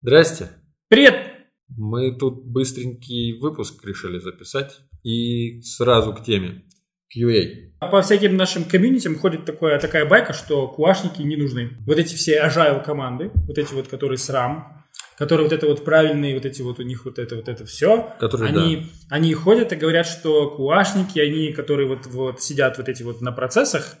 Здрасте. Привет! Мы тут быстренький выпуск решили записать и сразу к теме. QA. По всяким нашим комьюнитям ходит такая, такая байка, что куашники не нужны. Вот эти все agile команды, вот эти вот, которые срам, которые вот это вот правильные, вот эти вот у них вот это вот это все, Которые, они, они ходят и говорят, что куашники, они, которые вот, вот сидят вот эти вот на процессах,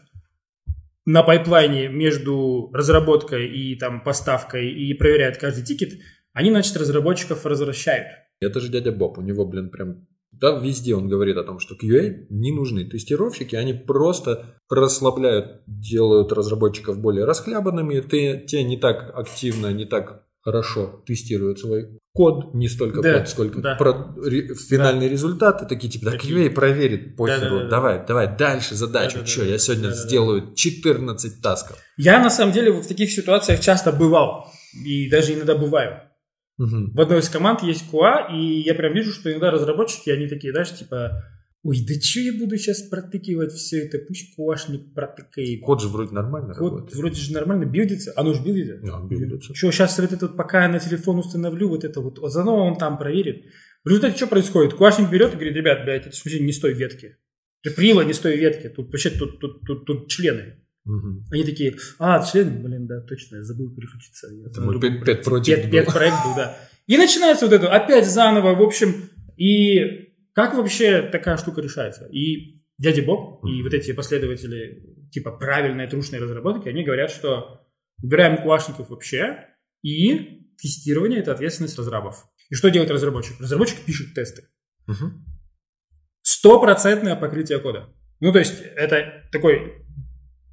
на pipeline е между разработкой и там поставкой и проверяют каждый тикет, они, значит, разработчиков возвращают. Это же дядя Боб, у него, блин, прям... Да, везде он говорит о том, что QA не нужны. Тестировщики, они просто расслабляют, делают разработчиков более расхлябанными. Те, те не так активно, не так хорошо тестируют свой код, не столько Да, код, сколько да. про- ре- финальные результаты. Такие типа, да, Такие. QA проверит, похеру, Да-да-да. давай, давай, дальше задачу. Да-да-да. Че, я сегодня Да-да-да. сделаю 14 тасков. Я, на самом деле, в таких ситуациях часто бывал. И даже иногда бываю. Мгм. В одной из команд есть QA, и я прям вижу, что иногда разработчики, они такие, знаешь, типа, ой, да что я буду сейчас протыкивать все это, пусть QA-шник протыкает. Код же вроде нормально Код работает. вроде же нормально билдится, оно же билдится. Да, билдится. Что, сейчас вот это вот, пока я на телефон установлю, вот это вот, заодно он там проверит. В результате что происходит? Куашник берет и говорит, ребят, блядь, это вообще не с той ветки. Прила не с той ветки, тут вообще тут, тут, тут, тут члены. Мгм. Они такие, а, члены, блин, да, точно, я забыл переключиться. Это мой другой пет- пет проект Пет, пет был. проект был, да. И начинается вот это опять заново, в общем, и как вообще такая штука решается? И дядя Боб, и вот эти последователи типа правильной трушной разработки, они говорят, что убираем куашников вообще, и тестирование – это ответственность разрабов. И что делает разработчик? Разработчик пишет тесты. Стопроцентное покрытие кода. Ну, то есть, это такой,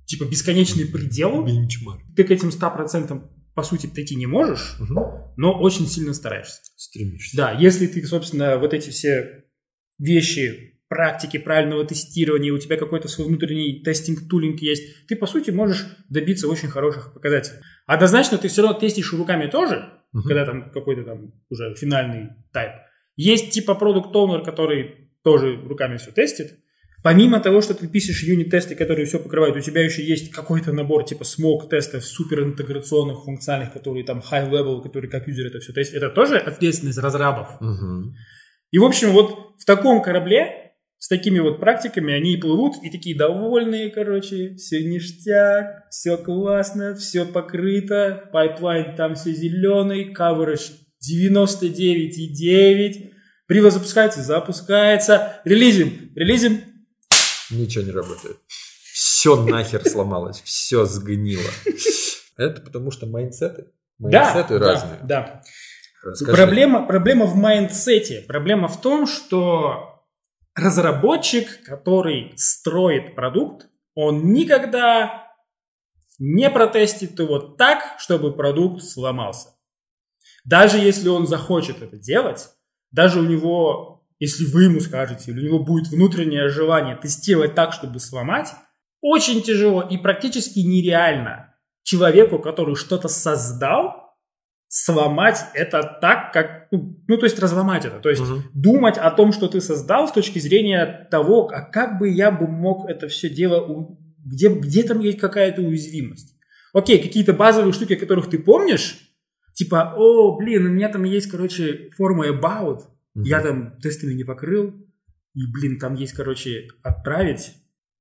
типа, бесконечный предел. Бенчмарк. Ты к этим 100% по сути прийти не можешь, Мгм. но очень сильно стараешься. Стремишься. Да, если ты, собственно, вот эти все вещи, практики правильного тестирования, у тебя какой-то свой внутренний тестинг-тулинг есть, ты, по сути, можешь добиться очень хороших показателей. Однозначно, ты все равно тестишь руками тоже, Мгм. когда там какой-то там уже финальный тайп. Есть типа product owner который тоже руками все тестит. Помимо того, что ты пишешь unit-тесты, которые все покрывают, у тебя еще есть какой-то набор типа smoke-тестов, суперинтеграционных, функциональных, которые там high-level, которые как юзер это все тестят. Это тоже ответственность разрабов. Мгм. И, в общем, вот в таком корабле с такими вот практиками они и плывут, и такие довольные, короче, все ништяк, все классно, все покрыто, pipeline там все зеленый, coverage 99,9, Прила запускается, запускается, релизим, релизим, Ничего не работает. Все нахер сломалось, все сгнило. Это потому что mindset ы. да, Mindset ы да, разные. да. Расскажи. Проблема, проблема в mindset е. Проблема в том, что разработчик, который строит продукт, он никогда не протестит его так, чтобы продукт сломался. Даже если он захочет это делать, даже у него, если вы ему скажете, или у него будет внутреннее желание тестировать так, чтобы сломать, очень тяжело и практически нереально человеку, который что-то создал, сломать это так, как... Ну, ну, то есть разломать это. То есть Мгм. думать о том, что ты создал с точки зрения того, а как бы я бы мог это все дело... Где, где там есть какая-то уязвимость? Окей, какие-то базовые штуки, которых ты помнишь, типа, о, блин, у меня там есть, короче, форма about, Мгм. я там тестами не покрыл, и, блин, там есть, короче, отправить,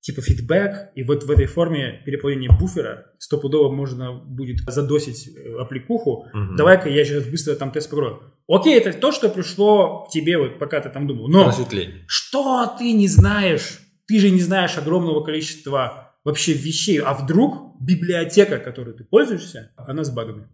типа фидбэк, и вот в этой форме переполнения буфера стопудово можно будет задосить э, аппликуху. Мгм. Давай-ка я сейчас быстро там тест покрою. Окей, это то, что пришло к тебе, вот пока ты там думал. Но Просветление. что ты не знаешь? Ты же не знаешь огромного количества вообще вещей. А вдруг библиотека, которой ты пользуешься, она с багами?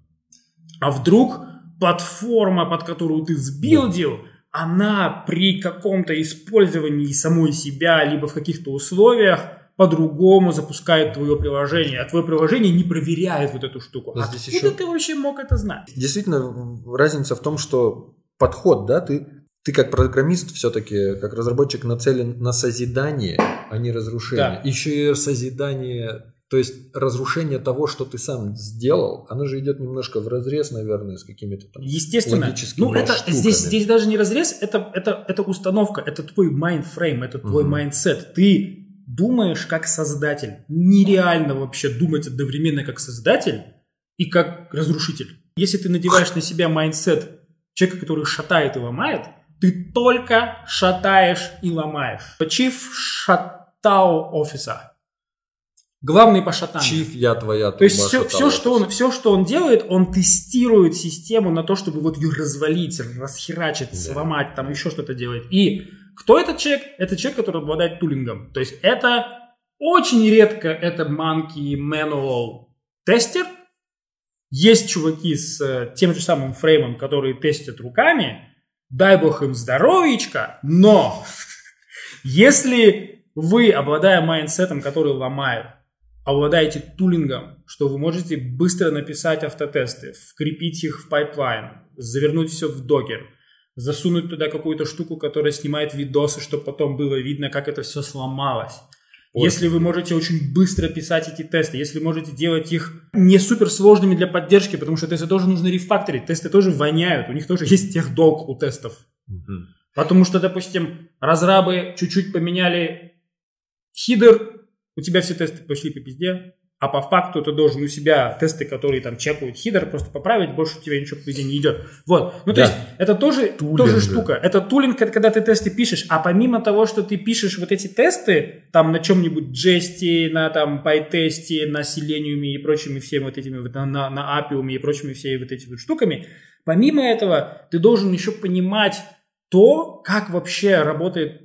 А вдруг платформа, под которую ты сбилдил, она при каком-то использовании самой себя, либо в каких-то условиях по-другому запускает твое приложение, а твое приложение не проверяет вот эту штуку. Но А здесь еще- ты вообще мог это знать? Действительно, разница в том, что подход, да, ты, ты как программист все-таки, как разработчик нацелен на созидание, а не разрушение. Да. Еще и созидание, то есть разрушение того, что ты сам сделал, оно же идет немножко в разрез, наверное, с какими-то там Естественно. логическими Ну, это штуками. здесь, здесь даже не разрез, это, это, это установка, это твой mindframe, это твой mindset. Ты думаешь как создатель. Нереально вообще думать одновременно как создатель и как разрушитель. Если ты надеваешь на себя mindset человека, который шатает и ломает, ты только шатаешь и ломаешь. Chief Шатау офиса. Главный по шатанию. Чиф, я твоя То есть все, шатала. все, что он, все, что он делает, он тестирует систему на то, чтобы вот ее развалить, расхерачить, Да. сломать, там еще что-то делать. И кто этот человек? Это человек, который обладает tooling ом. То есть это очень редко это monkey manual тестер. Есть чуваки с э, тем же самым frame ом, которые тестят руками. Дай бог им здоровичка, но если вы, обладая mindset ом, который ломает, обладаете tooling ом, что вы можете быстро написать автотесты, вкрепить их в pipeline, завернуть все в Docker, засунуть туда какую-то штуку, которая снимает видосы, чтобы потом было видно, как это все сломалось. Ой. Если вы можете очень быстро писать эти тесты, если можете делать их не супер сложными для поддержки, потому что тесты тоже нужно рефакторить, тесты тоже воняют, у них тоже есть техдолг у тестов. Мгм. Потому что, допустим, разрабы чуть-чуть поменяли хидер, у тебя все тесты пошли по пизде, а по факту ты должен у себя тесты, которые там чекают хидер, просто поправить, больше у тебя ничего по пизде не идет. Вот. Ну, то Да. есть, это тоже, Тулинг, тоже штука. Это тулинг, когда ты тесты пишешь, а помимо того, что ты пишешь вот эти тесты, там на чем-нибудь Jest, на там PyTest, на Selenium и прочими всеми вот этими, на, на, на Appium и прочими всеми вот этими вот штуками, помимо этого, ты должен еще понимать то, как вообще работает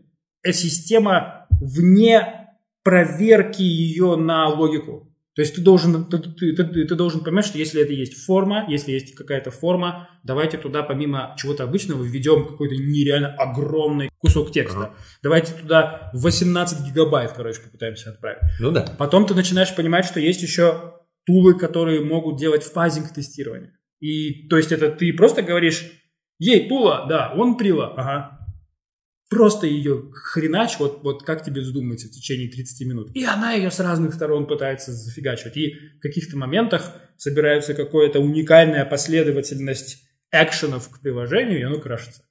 система вне проверки ее на логику. То есть ты должен, ты, ты- ты- ты должен понимать, что если это есть форма, если есть какая-то форма, давайте туда помимо чего-то обычного введем какой-то нереально огромный кусок текста. Ага. Давайте туда 18 гигабайт, короче, попытаемся отправить. Ну да. Потом ты начинаешь понимать, что есть еще тулы, которые могут делать фазинг тестирование. И то есть это ты просто говоришь, ей, тула, да, он прила, ага. Просто ее хренач, вот, вот как тебе вздумается в течение 30 минут. И она ее с разных сторон пытается зафигачивать. И в каких-то моментах собирается какая-то уникальная последовательность экшенов к приложению, и оно крашится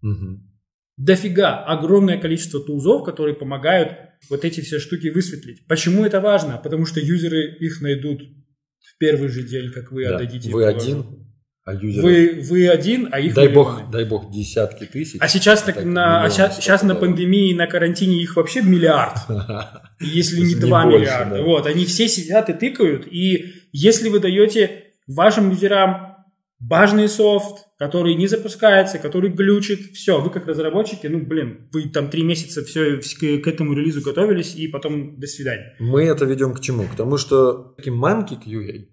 Мгм. дофига, огромное количество тулзов, которые помогают вот эти все штуки высветлить. Почему это важно? Потому что юзеры их найдут в первый же день, как вы Да. отдадите. Вы один. А юзеров... Вы, вы один, а их дай миллионы. бог, дай бог, десятки тысяч. А сейчас, так так на, а что щас на пандемии, на карантине их вообще миллиард. Если не Если не 2 больше, миллиарда. да. Вот, они все сидят и тыкают. И если вы даете вашим юзерам важный софт, который не запускается, который глючит, все, вы как разработчики, ну, блин, вы там три месяца все к, этому релизу готовились, и потом до свидания. Мы это ведем к чему? К тому, что такие манки QA,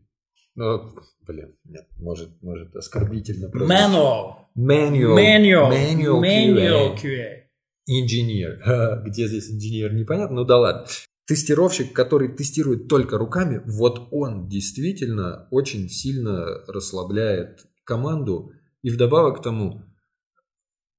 ну, блин, нет, может, может оскорбительно. Manual. Manual. Manual. Manual, Manual QA. QA. Инженер. Где здесь инженер, непонятно, ну да ладно. Тестировщик, который тестирует только руками, вот он действительно очень сильно расслабляет команду. И вдобавок к тому,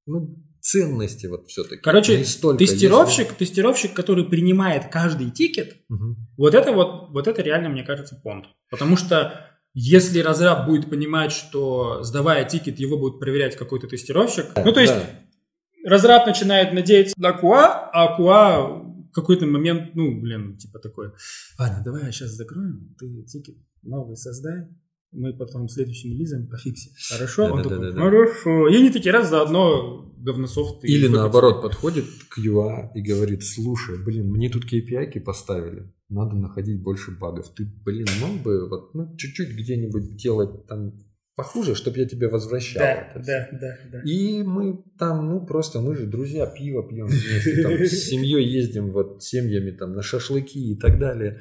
ну, ценности вот все-таки. Короче, не столько, тестировщик, тестировщик, который принимает каждый тикет, Мгм. Вот это вот, вот это реально, мне кажется, понт. Потому что если разраб будет понимать, что сдавая тикет, его будет проверять какой-то тестировщик, ну то есть Да. разраб начинает надеяться на QA, а QA в какой-то момент, ну, блин, типа такой, ладно, давай я сейчас закроем, ты тикет новый создай, мы потом следующим релизом пофиксим. Хорошо? Он такой, Да-да-да-да-да. хорошо. И они такие раз заодно говнософт. Или наоборот подходит к UA и говорит, слушай, блин, мне тут KPI поставили, надо находить больше багов. Ты, блин, мог бы вот, ну, чуть-чуть где-нибудь делать там похуже, чтобы я тебе возвращал. Да, это всё». да, да, да. И мы там, ну, просто мы же друзья, пиво пьем вместе, там, с семьей ездим, вот, семьями там на шашлыки и так далее.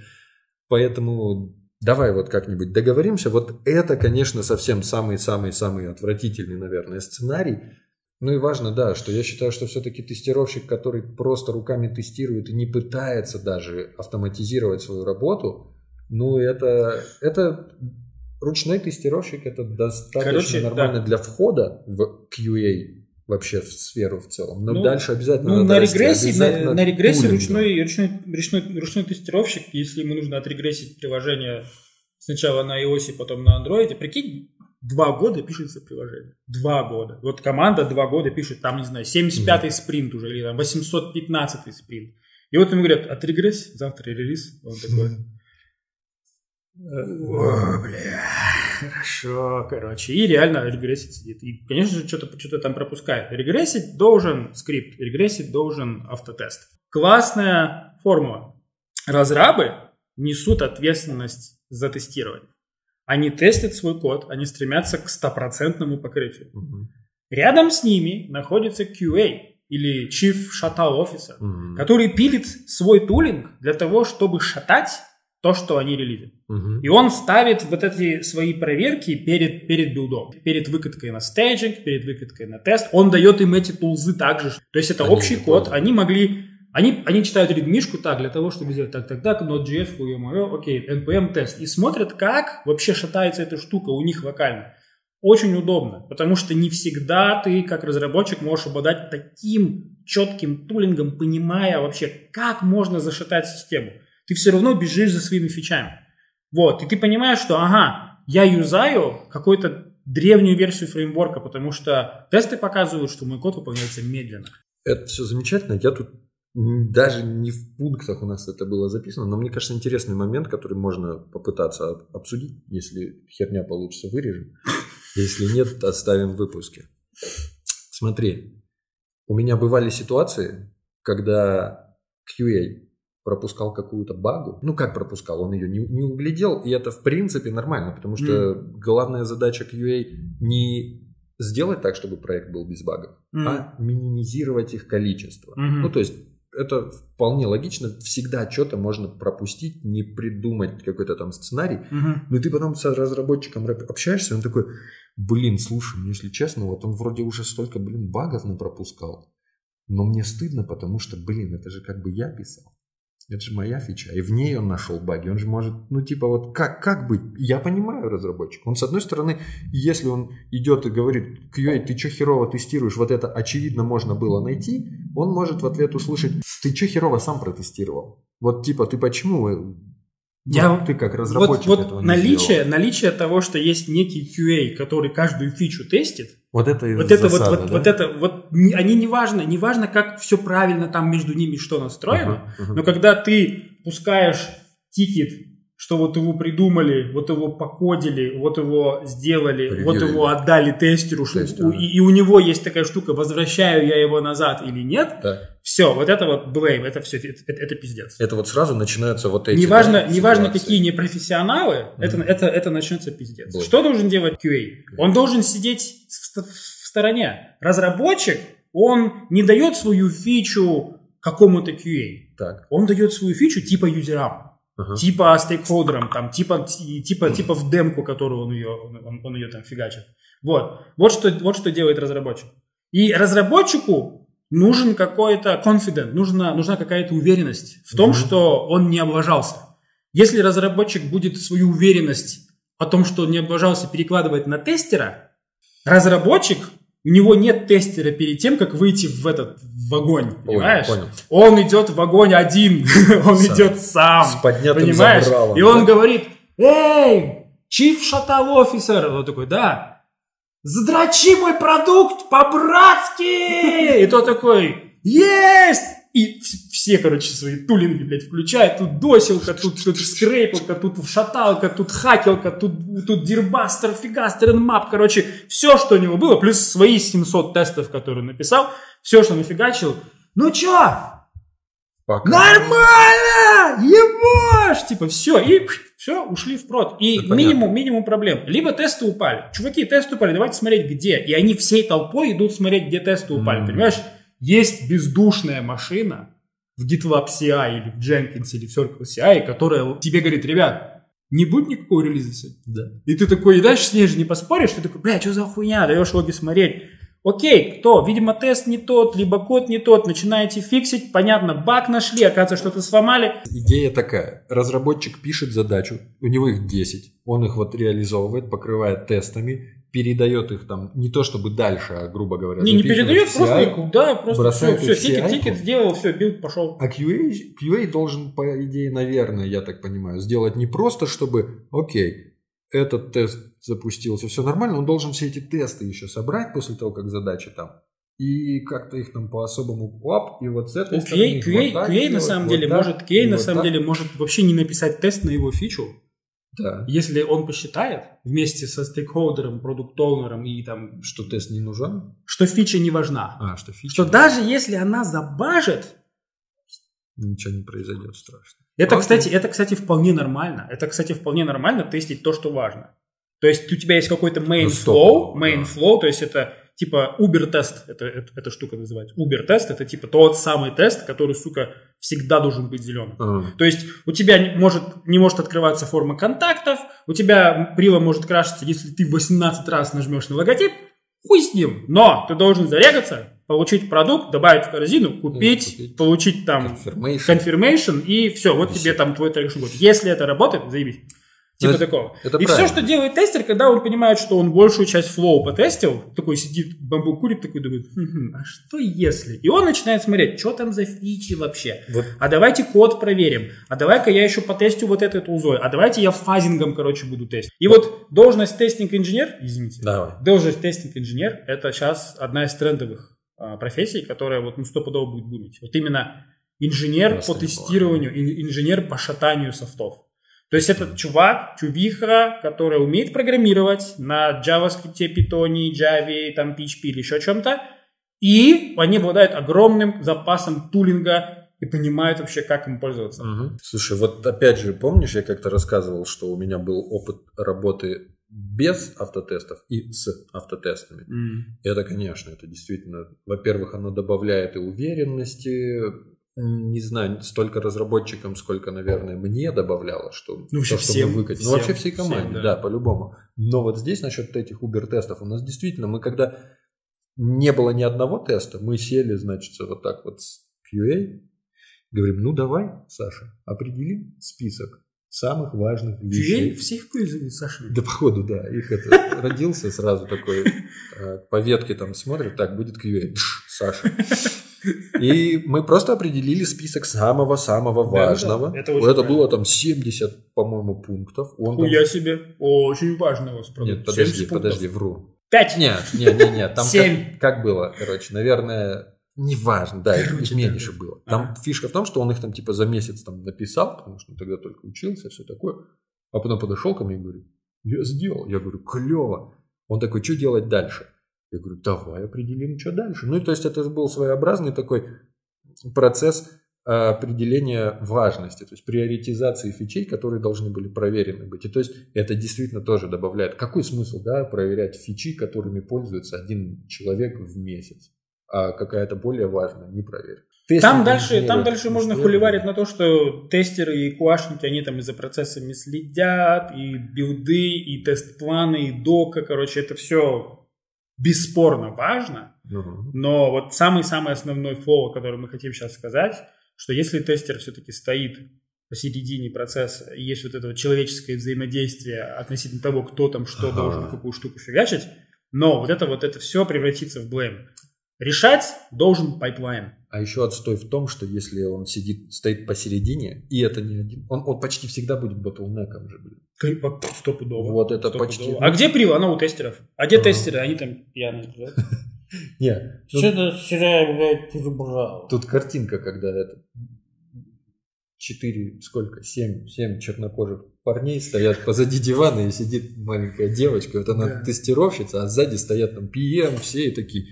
Поэтому давай вот как-нибудь договоримся. Вот это, конечно, совсем самый-самый-самый отвратительный, наверное, сценарий. Ну и важно, да, что я считаю, что все-таки тестировщик, который просто руками тестирует и не пытается даже автоматизировать свою работу, ну это, это ручной тестировщик, это достаточно Короче, нормально да. для входа в QA вообще в сферу в целом. Но Ну, дальше обязательно Ну, на расти, регрессии, на, обязательно на регрессии тулингом. ручной, ручной, ручной, ручной тестировщик, если ему нужно отрегрессить приложение сначала на iOS, потом на Android, прикинь, два года пишется приложение. Два года. Вот команда два года пишет, там, не знаю, 75-й спринт уже, или там 815-й спринт. И вот ему говорят, отрегресс, завтра релиз. Он такой, «О, бля. Хорошо, короче. И реально регрессить сидит. И, конечно же, что-то что там пропускает. Регрессить должен скрипт, регрессить должен автотест. Классная формула. Разрабы несут ответственность за тестирование. Они тестят свой код, они стремятся к стопроцентному покрытию. Мгм. Рядом с ними находится QA или Chief Шатал Officer, Мгм. который пилит свой tooling для того, чтобы шатать то, что они релизят. Мгм. И он ставит вот эти свои проверки перед, перед билдом, перед выкаткой на staging, перед выкаткой на тест. Он дает им эти тулзы также. То есть это Они общий код. Они могли... Они, они читают редмишку так, для того, чтобы сделать так, так, так, Node.js, мое, окей, NPM тест. И смотрят, как вообще шатается эта штука у них локально. Очень удобно, потому что не всегда ты, как разработчик, можешь обладать таким четким тулингом, понимая вообще, как можно зашатать систему. Ты все равно бежишь за своими фичами. Вот, и ты понимаешь, что, ага, я юзаю какую-то древнюю версию фреймворка, потому что тесты показывают, что мой код выполняется медленно. Это все замечательно. Я тут даже не в пунктах у нас это было записано, но мне кажется, интересный момент, который можно попытаться об- обсудить. Если херня получится, вырежем. Если нет, оставим в выпуске. Смотри, у меня бывали ситуации, когда QA пропускал какую-то багу. Ну, как пропускал? Он ее не, не углядел, и это в принципе нормально, потому что главная задача QA не сделать так, чтобы проект был без багов, Мгм. а минимизировать их количество. Мгм. Ну, то есть это вполне логично. Всегда что-то можно пропустить, не придумать какой-то там сценарий. Мгм. Но ты потом с разработчиком общаешься, и он такой, блин, слушай, ну, если честно, вот он вроде уже столько, блин, багов напропускал. Но мне стыдно, потому что, блин, это же как бы я писал. Это же моя фича. И в ней он нашел баги. Он же может, ну, типа, вот как, как быть? Я понимаю разработчика. Он, с одной стороны, если он идет и говорит, QA, ты что херово тестируешь, вот это очевидно можно было найти, он может в ответ услышать, ты что херово сам протестировал? Вот, типа, ты почему? э, ну, Я- ты как Вот, разработчик вот этого не наличие, сделал. наличие того, что есть некий QA, который каждую фичу тестит, Вот это вот это вот, засада, вот, да? вот это вот, они не важно, не важно, как все правильно там между ними что настроено, Ага, ага. но когда ты пускаешь тикет, что вот его придумали, вот его покодили, вот его сделали, Превьюили. вот его отдали тестеру, Тестеру, да. и, и у него есть такая штука, возвращаю я его назад или нет, Да. все, вот это вот blame, это все, это, это пиздец. Это вот сразу начинаются вот эти Неважно, да, неважно какие непрофессионалы, это, это, это начнется пиздец. Вот. Что должен делать QA? Он должен сидеть в, в стороне. Разработчик, он не дает свою фичу какому-то QA. Так. Он дает свою фичу типа юзерам, Ага. типа стейкхолдерам, там, типа, ти- типа, типа в демку, которую он ее, он, он ее там фигачит. Вот. Вот что, вот что делает разработчик. И разработчику нужен какой-то confident, нужна, нужна какая-то уверенность в том, Мгм. что он не облажался. Если разработчик будет свою уверенность о том, что он не облажался, перекладывать на тестера, разработчик, у него нет тестера перед тем, как выйти в этот в огонь, понимаешь? понял. Он идет в огонь один, он Сам. идет сам, С поднятым понимаешь? забралом, И он да? говорит, эй, чиф шатал офисер, он такой, да, задрочи мой продукт по-братски! И тот такой, есть! И вс- все, короче, свои тулинги, блядь, включают. Тут досилка, тут, тут скрейпилка, тут шаталка, тут хакелка, тут, тут дирбастер, фигастер, мап. Короче, все, что у него было, плюс свои 700 тестов, которые он написал, все, что нафигачил. Ну чё, Пока. Нормально! Ебашь! Типа, все, и все, ушли в прод. И понятно. минимум, минимум проблем. Либо тесты упали. Чуваки, тесты упали, давайте смотреть, где. И они всей толпой идут смотреть, где тесты упали. Мгм. Понимаешь? Есть бездушная машина в GitLab CI или в Jenkins или в Circle CI, которая тебе говорит, ребят, не будет никакого релиза сегодня. Да. И ты такой, и дальше с ней же не поспоришь, ты такой, бля, что за хуйня, даешь логи смотреть. Окей, кто? Видимо, тест не тот, либо код не тот, начинаете фиксить, понятно, баг нашли, оказывается, что-то сломали. Идея такая. Разработчик пишет задачу, у него их 10. Он их вот реализовывает, покрывает тестами, передает их там, не то чтобы дальше, а грубо говоря, Не, не передает, в просто, да, просто все, все, тикет, тикет сделал, все, билд пошел. А QA, QA должен, по идее, наверное, я так понимаю, сделать не просто, чтобы, окей, этот тест запустился, все нормально, он должен все эти тесты еще собрать после того, как задача там, и как-то их там по-особому, оп, и вот с этой QA, стороны QA, вот QA на сделать, самом вот деле так, может, QA на вот самом так. деле может вообще не написать тест на его фичу, Да. Если он посчитает вместе со стейкхолдером, продукт-оунером и там, Что тест не нужен? что фича не важна, А, что фича? что даже если она забажит, Ничего не произойдет страшно. это, Окей. кстати, это, кстати, вполне нормально. Это, кстати, вполне нормально тестить то, что важно. То есть у тебя есть какой-то main Ну, flow, main да. flow, то есть это типа Uber тест, это, это, эта штука называется. Uber тест это типа тот самый тест, который, сука, всегда должен быть зеленым. А, То есть у тебя не может, не может открываться форма контактов, у тебя прила может крашиться, если ты 18 раз нажмешь на логотип, хуй с ним. Но ты должен зарегаться, получить продукт, добавить в корзину, купить, купить. получить там confirmation. confirmation и все, вот И тебе всё. там твой traction будет. Если это работает, заебись. Типа это- такого. это и все, правильно. что делает тестер, когда он понимает, что он большую часть флоу потестил, такой сидит, бамбук курит, такой думает, «Хм-хм, а что если? И он начинает смотреть, что там за фичи вообще. Вот А давайте код проверим. А давай-ка я еще потестю вот этот узой. А давайте я фазингом, короче, буду тестить. И вот должность тестинг-инженер, извините, давай. должность тестинг-инженер – это сейчас одна из трендовых профессий, которая вот ну, стопудово будет бумить. Вот именно инженер по тестированию, ин- инженер по шатанию софтов. То есть это чувак, чувиха, который умеет программировать на JavaScript, Python, Java, там, PHP или еще чем-то, и они обладают огромным запасом тулинга и понимают вообще, как им пользоваться. Мгм. Слушай, вот опять же, помнишь, я как-то рассказывал, что у меня был опыт работы без автотестов и с автотестами. М. Это, конечно, это действительно, во-первых, оно добавляет и уверенности, не знаю, столько разработчикам, сколько, наверное, мне добавляло, что Ну, вообще то, что всем, мы выкатили. всем, ну, вообще всей всем, команде, да. да. по-любому. Но вот здесь насчет этих Uber-тестов, у нас действительно, мы когда не было ни одного теста, мы сели, значит, вот так вот с QA, говорим, ну давай, Саша, определим список самых важных вещей. всех зовут Саша. Да, походу, да. Их это родился сразу такой, э, по ветке там смотрит, так, будет QA, Саша. И мы просто определили список самого-самого важного. да, это это правильно. было там 70, по-моему, пунктов. Он там- Хуя себе. Очень важно у вас продукт. Нет, подожди, 70 пунктов. подожди, вру. Пять. Нет, нет, нет, нет. Там Семь. как, как было, короче, наверное, неважно, да, их- Короче, их меньше да, было. Там Ага. фишка в том, что он их там типа за месяц там написал, потому что он тогда только учился, все такое. А потом подошел ко мне и говорит, я сделал. Я говорю, клево. Он такой, что делать дальше? Я говорю, давай определим, что дальше. Ну, и то есть это был своеобразный такой процесс э, определения важности, то есть приоритизации фичей, которые должны были проверены быть. И то есть это действительно тоже добавляет. Какой смысл, да, проверять фичи, которыми пользуется один человек в месяц, а какая-то более важная не проверена. Там Тестинг дальше, там дальше можно хуливарить на то, что тестеры и куашники, они там и за процессами следят, и билды, и тест-планы, и дока, короче, это все бесспорно важно. Мгм. Но вот самый-самый основной flow, который мы хотим сейчас сказать, что если тестер все-таки стоит посередине процесса, и есть вот это вот человеческое взаимодействие относительно того, кто там что Ага. должен какую штуку фигачить, но вот это вот это все превратится в blame. Решать должен pipeline. А еще отстой в том, что если он сидит, стоит посередине, и это не один, он, он почти всегда будет bottleneck ом же, блин. Стопудово. Вот это Стопудово. почти- А где прила? Она у тестеров. А где Ага. тестеры? Они там пьяные. Не, Что-то вчера, блядь, перебрал. Тут картинка, когда это четыре, сколько, семь, семь чернокожих парней стоят позади дивана и сидит маленькая девочка, вот она Да. тестировщица, а сзади стоят там PM, все и такие,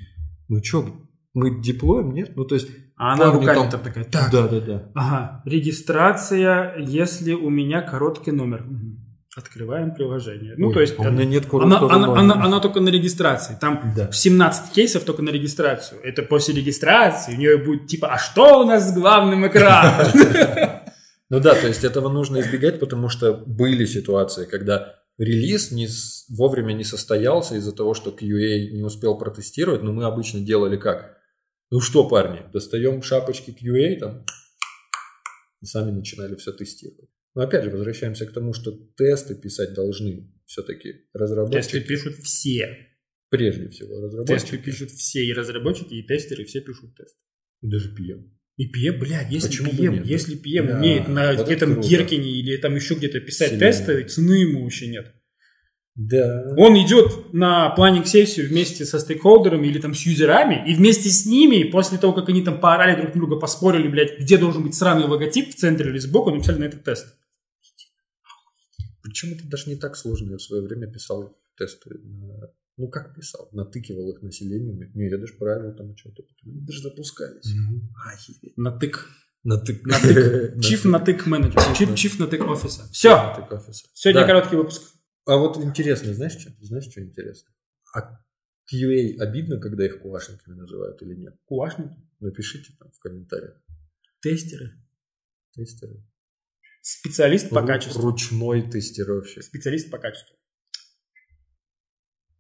ну чё, мы деплоем, нет? Ну то есть, А она руками там- там такая. Так, да, да, да. Ага, регистрация, если у меня короткий номер. Открываем приложение. Ну, Ой, то есть, а у меня нет она, короткого она, номера. она- она только на регистрации. Там Да. 17 кейсов только на регистрацию. Это после регистрации у нее будет типа, а что у нас с главным экраном? Ну да, то есть этого нужно избегать, потому что были ситуации, когда релиз не с- вовремя не состоялся из-за того, что QA не успел протестировать, но мы обычно делали как? Ну что, парни, достаем шапочки QA там и сами начинали все тестировать. Но опять же, возвращаемся к тому, что тесты писать должны все-таки Тесты разработчики, пишут все. прежде всего разработчики, Тесты пишут все. И разработчики, и тестеры, все пишут тест. и даже PM. И PM, блядь, если Почему PM, нет? если PM Да, умеет на вот это где-то круто. Геркине или там еще где-то писать Сильно. тесты, цены ему вообще нет. Да. Он идет на планинг-сессию вместе со стейкхолдерами или там с юзерами, и вместе с ними, после того, как они там поорали друг друга, поспорили, блядь, где должен быть сраный логотип, в центре или сбоку, написали на этот тест. Причем это даже не так сложно. Я в свое время писал тесты на... Ну, как писал? Натыкивал их населению. Не, я даже правил там что-то. Они даже запускались. Охереть. Натык. Натык. Натык. Чиф натык менеджер. Чиф, натык офиса. Все. Натык офиса. Сегодня короткий выпуск. А вот интересно, знаешь что? Знаешь, что интересно? А QA обидно, когда их кулашниками называют или нет? Кулашники. Напишите там в комментариях. Тестеры. Тестеры. Специалист по Ру- качеству. Ручной тестировщик. Специалист по качеству.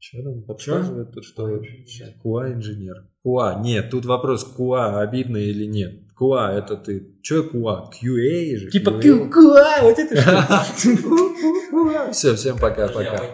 Что нам подсказывает, тут, что QA инженер? QA, нет, тут вопрос, QA обидно или нет? QA это ты, что QA? QA же? Типа QA. вот это что? Все, всем пока-пока.